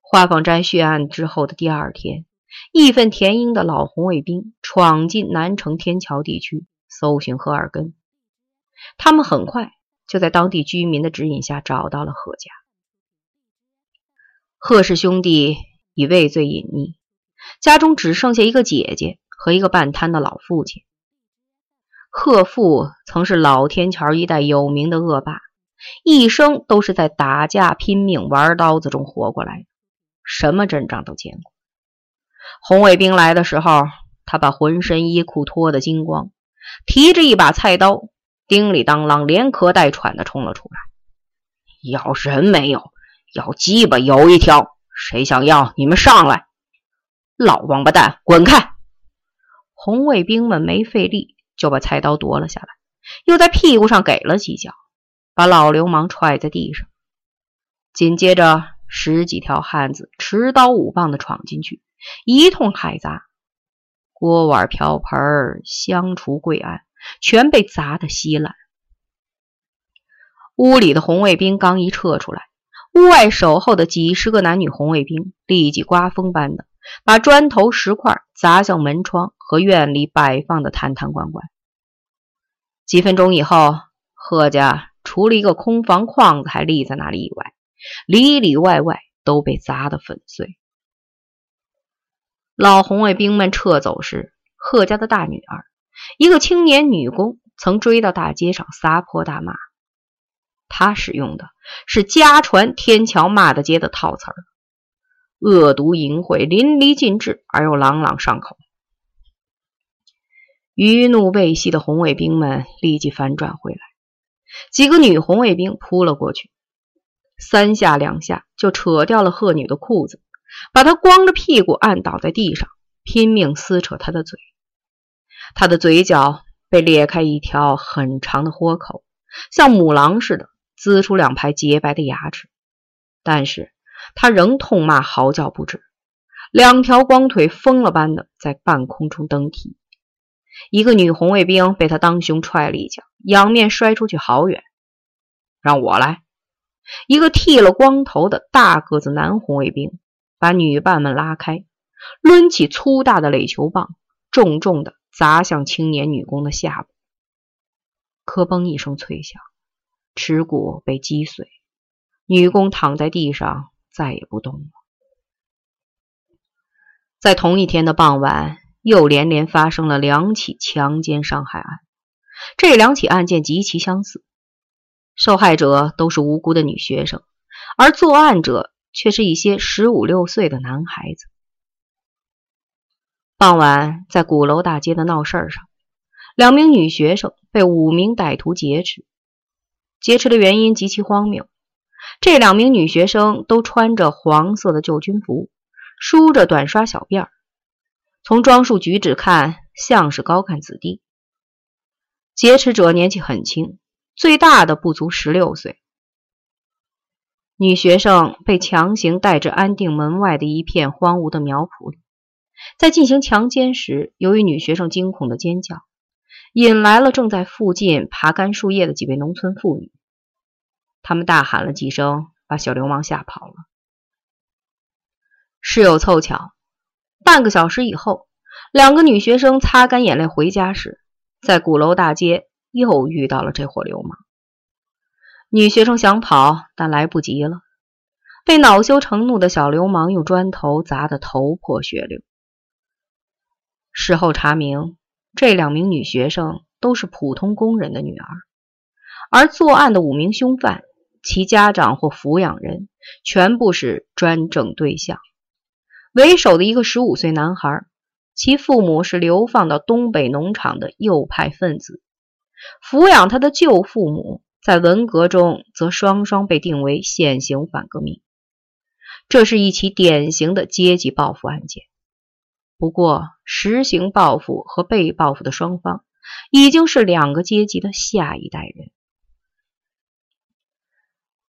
花舫斋血案之后的第二天，义愤填膺的老红卫兵闯进南城天桥地区搜寻贺二根。他们很快就在当地居民的指引下找到了贺家。贺氏兄弟已畏罪隐匿，家中只剩下一个姐姐和一个半瘫的老父亲。贺父曾是老天桥一带有名的恶霸，一生都是在打架、拼命、玩刀子中活过来的。什么阵仗都见过。红卫兵来的时候，他把浑身衣裤脱得精光，提着一把菜刀，叮里当啷、连咳带喘的冲了出来。要人没有，要鸡巴有一条，谁想要？你们上来！老王八蛋，滚开！红卫兵们没费力就把菜刀夺了下来，又在屁股上给了几脚，把老流氓踹在地上。紧接着。十几条汉子持刀舞棒的闯进去，一通海砸，锅碗瓢盆、香橱柜案全被砸得稀烂。屋里的红卫兵刚一撤出来，屋外守候的几十个男女红卫兵立即刮风般的把砖头石块砸向门窗和院里摆放的坛坛罐罐。几分钟以后，贺家除了一个空房框子还立在那里以外，里里外外都被砸得粉碎。老红卫兵们撤走时，贺家的大女儿，一个青年女工，曾追到大街上撒泼大骂。她使用的是家传天桥骂的街的套词儿，恶毒淫秽，淋漓尽致而又朗朗上口。余怒未息的红卫兵们立即反转回来，几个女红卫兵扑了过去。三下两下就扯掉了贺女的裤子，把她光着屁股按倒在地上，拼命撕扯她的嘴。她的嘴角被裂开一条很长的豁口，像母狼似的呲出两排洁白的牙齿。但是她仍痛骂嚎叫不止，两条光腿疯了般的在半空中蹬踢。一个女红卫兵被她当胸踹了一脚，仰面摔出去好远。让我来。一个剃了光头的大个子男红卫兵把女伴们拉开，抡起粗大的垒球棒，重重的砸向青年女工的下部。磕嘣一声脆响，耻骨被击碎，女工躺在地上再也不动了。在同一天的傍晚，又连连发生了两起强奸伤害案，这两起案件极其相似。受害者都是无辜的女学生，而作案者却是一些十五六岁的男孩子。傍晚，在鼓楼大街的闹事儿上，两名女学生被五名歹徒劫持。劫持的原因极其荒谬：这两名女学生都穿着黄色的旧军服，梳着短刷小辫儿，从装束举止看，像是高干子弟。劫持者年纪很轻。最大的不足十六岁，女学生被强行带至安定门外的一片荒芜的苗圃里，在进行强奸时，由于女学生惊恐的尖叫，引来了正在附近爬干树叶的几位农村妇女，他们大喊了几声，把小流氓吓跑了。事有凑巧，半个小时以后，两个女学生擦干眼泪回家时，在鼓楼大街。又遇到了这伙流氓，女学生想跑，但来不及了，被恼羞成怒的小流氓用砖头砸得头破血流。事后查明，这两名女学生都是普通工人的女儿，而作案的五名凶犯，其家长或抚养人全部是专政对象。为首的一个十五岁男孩，其父母是流放到东北农场的右派分子。抚养他的舅父母，在文革中则双双被定为现行反革命。这是一起典型的阶级报复案件。不过，实行报复和被报复的双方已经是两个阶级的下一代人。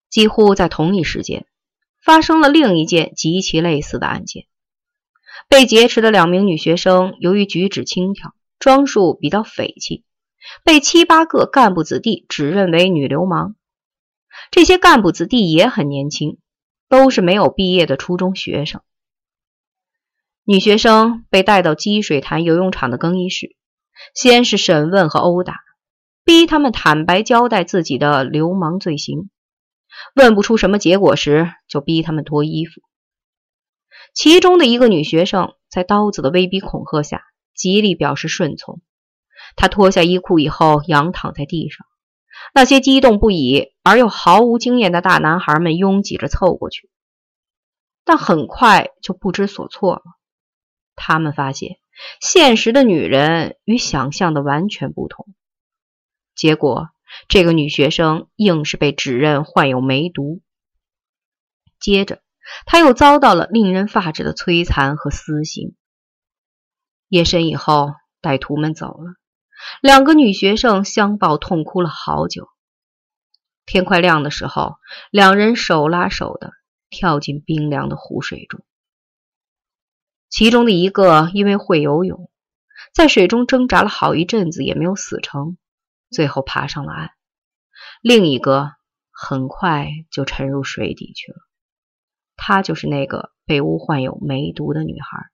几乎在同一时间，发生了另一件极其类似的案件。被劫持的两名女学生，由于举止轻佻，装束比较匪气。被七八个干部子弟指认为女流氓，这些干部子弟也很年轻，都是没有毕业的初中学生。女学生被带到积水潭游泳场的更衣室，先是审问和殴打，逼他们坦白交代自己的流氓罪行。问不出什么结果时，就逼他们脱衣服。其中的一个女学生在刀子的威逼恐吓下，极力表示顺从。他脱下衣裤以后，仰躺在地上。那些激动不已而又毫无经验的大男孩们拥挤着凑过去，但很快就不知所措了。他们发现，现实的女人与想象的完全不同。结果，这个女学生硬是被指认患有梅毒。接着，她又遭到了令人发指的摧残和私刑。夜深以后，歹徒们走了。两个女学生相抱痛哭了好久。天快亮的时候，两人手拉手的跳进冰凉的湖水中。其中的一个因为会游泳，在水中挣扎了好一阵子也没有死成，最后爬上了岸。另一个很快就沉入水底去了。她就是那个被诬患有梅毒的女孩，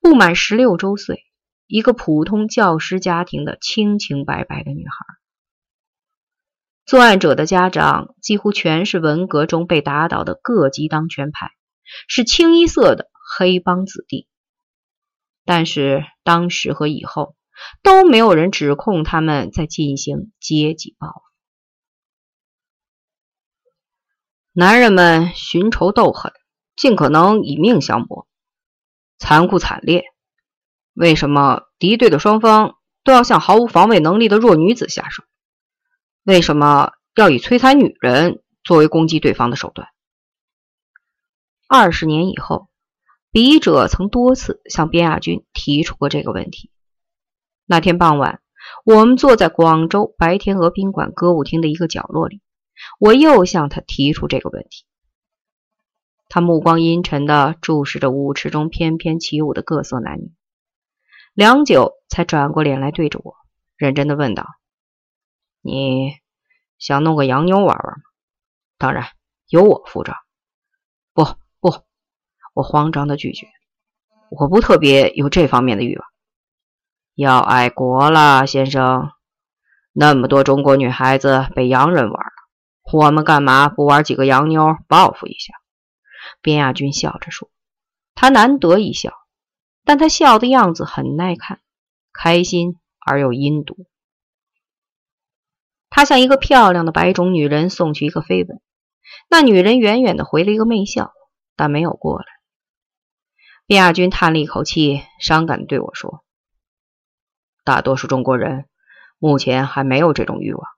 不满十六周岁。一个普通教师家庭的清清白白的女孩，作案者的家长几乎全是文革中被打倒的各级当权派，是清一色的黑帮子弟。但是当时和以后都没有人指控他们在进行阶级报复。男人们寻仇斗狠，尽可能以命相搏，残酷惨烈。为什么敌对的双方都要向毫无防卫能力的弱女子下手？为什么要以摧残女人作为攻击对方的手段？二十年以后，笔者曾多次向边亚军提出过这个问题。那天傍晚，我们坐在广州白天鹅宾馆歌舞厅的一个角落里，我又向他提出这个问题。他目光阴沉地注视着舞池中翩翩起舞的各色男女。良久，才转过脸来对着我，认真的问道：“你想弄个洋妞玩玩吗？当然由我负责。”“不不！”我慌张的拒绝，“我不特别有这方面的欲望。”“要爱国了，先生。那么多中国女孩子被洋人玩了，我们干嘛不玩几个洋妞报复一下？”边亚军笑着说，他难得一笑。但他笑的样子很耐看，开心而又阴毒。他向一个漂亮的白种女人送去一个飞吻，那女人远远的回了一个媚笑，但没有过来。卞亚军叹了一口气，伤感的对我说：“大多数中国人目前还没有这种欲望，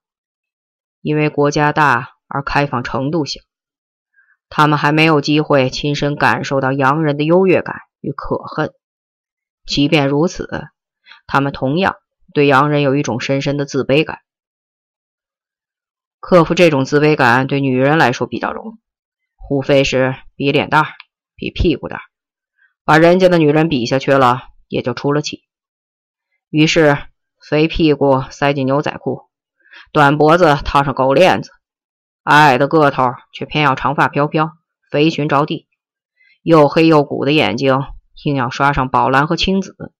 因为国家大而开放程度小，他们还没有机会亲身感受到洋人的优越感与可恨。”即便如此，他们同样对洋人有一种深深的自卑感。克服这种自卑感对女人来说比较容易，无非是比脸大、比屁股大，把人家的女人比下去了，也就出了气。于是，肥屁股塞进牛仔裤，短脖子套上狗链子，矮矮的个头却偏要长发飘飘、肥裙着地，又黑又鼓的眼睛。硬要刷上宝蓝和青紫，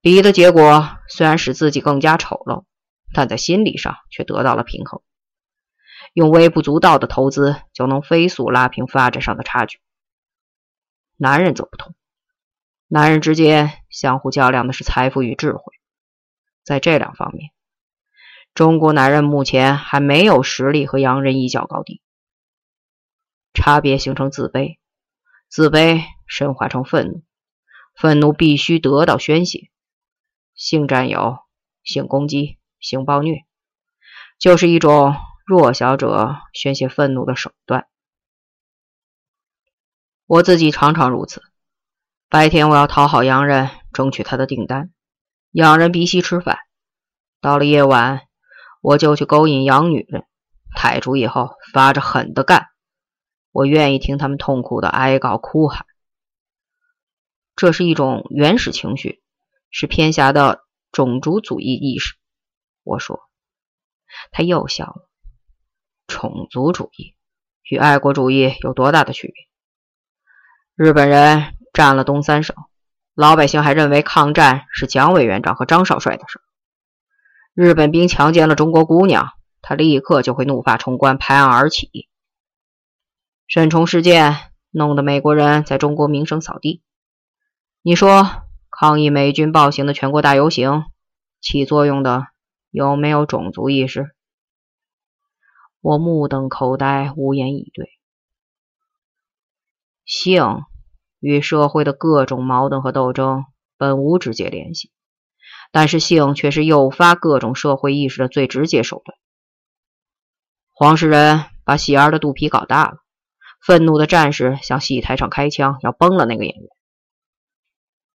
比的结果虽然使自己更加丑陋，但在心理上却得到了平衡。用微不足道的投资就能飞速拉平发展上的差距。男人则不同，男人之间相互较量的是财富与智慧，在这两方面，中国男人目前还没有实力和洋人一较高低。差别形成自卑，自卑。深化成愤怒，愤怒必须得到宣泄。性占有、性攻击、性暴虐，就是一种弱小者宣泄愤怒的手段。我自己常常如此。白天我要讨好洋人，争取他的订单，洋人鼻息吃饭；到了夜晚，我就去勾引洋女人，抬出以后发着狠的干。我愿意听他们痛苦的哀告、哭喊。这是一种原始情绪，是偏狭的种族主义意识。我说，他又笑了。种族主义与爱国主义有多大的区别？日本人占了东三省，老百姓还认为抗战是蒋委员长和张少帅的事。日本兵强奸了中国姑娘，他立刻就会怒发冲冠，拍案而起。沈崇事件弄得美国人在中国名声扫地。你说抗议美军暴行的全国大游行起作用的有没有种族意识？我目瞪口呆，无言以对。性与社会的各种矛盾和斗争本无直接联系，但是性却是诱发各种社会意识的最直接手段。黄世仁把喜儿的肚皮搞大了。愤怒的战士向戏台上开枪，要崩了那个演员。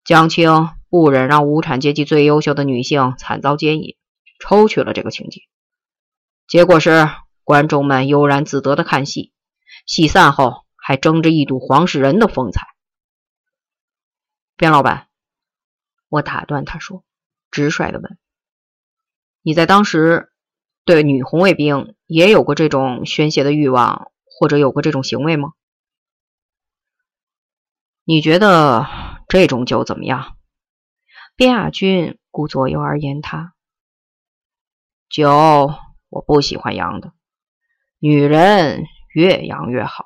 江青不忍让无产阶级最优秀的女性惨遭奸淫，抽去了这个情节。结果是观众们悠然自得的看戏，戏散后还争着一睹黄世仁的风采。边老板，我打断他说，直率的问：“你在当时对女红卫兵也有过这种宣泄的欲望？”或者有过这种行为吗？你觉得这种酒怎么样？边亚军顾左右而言他。酒我不喜欢洋的，女人越洋越好。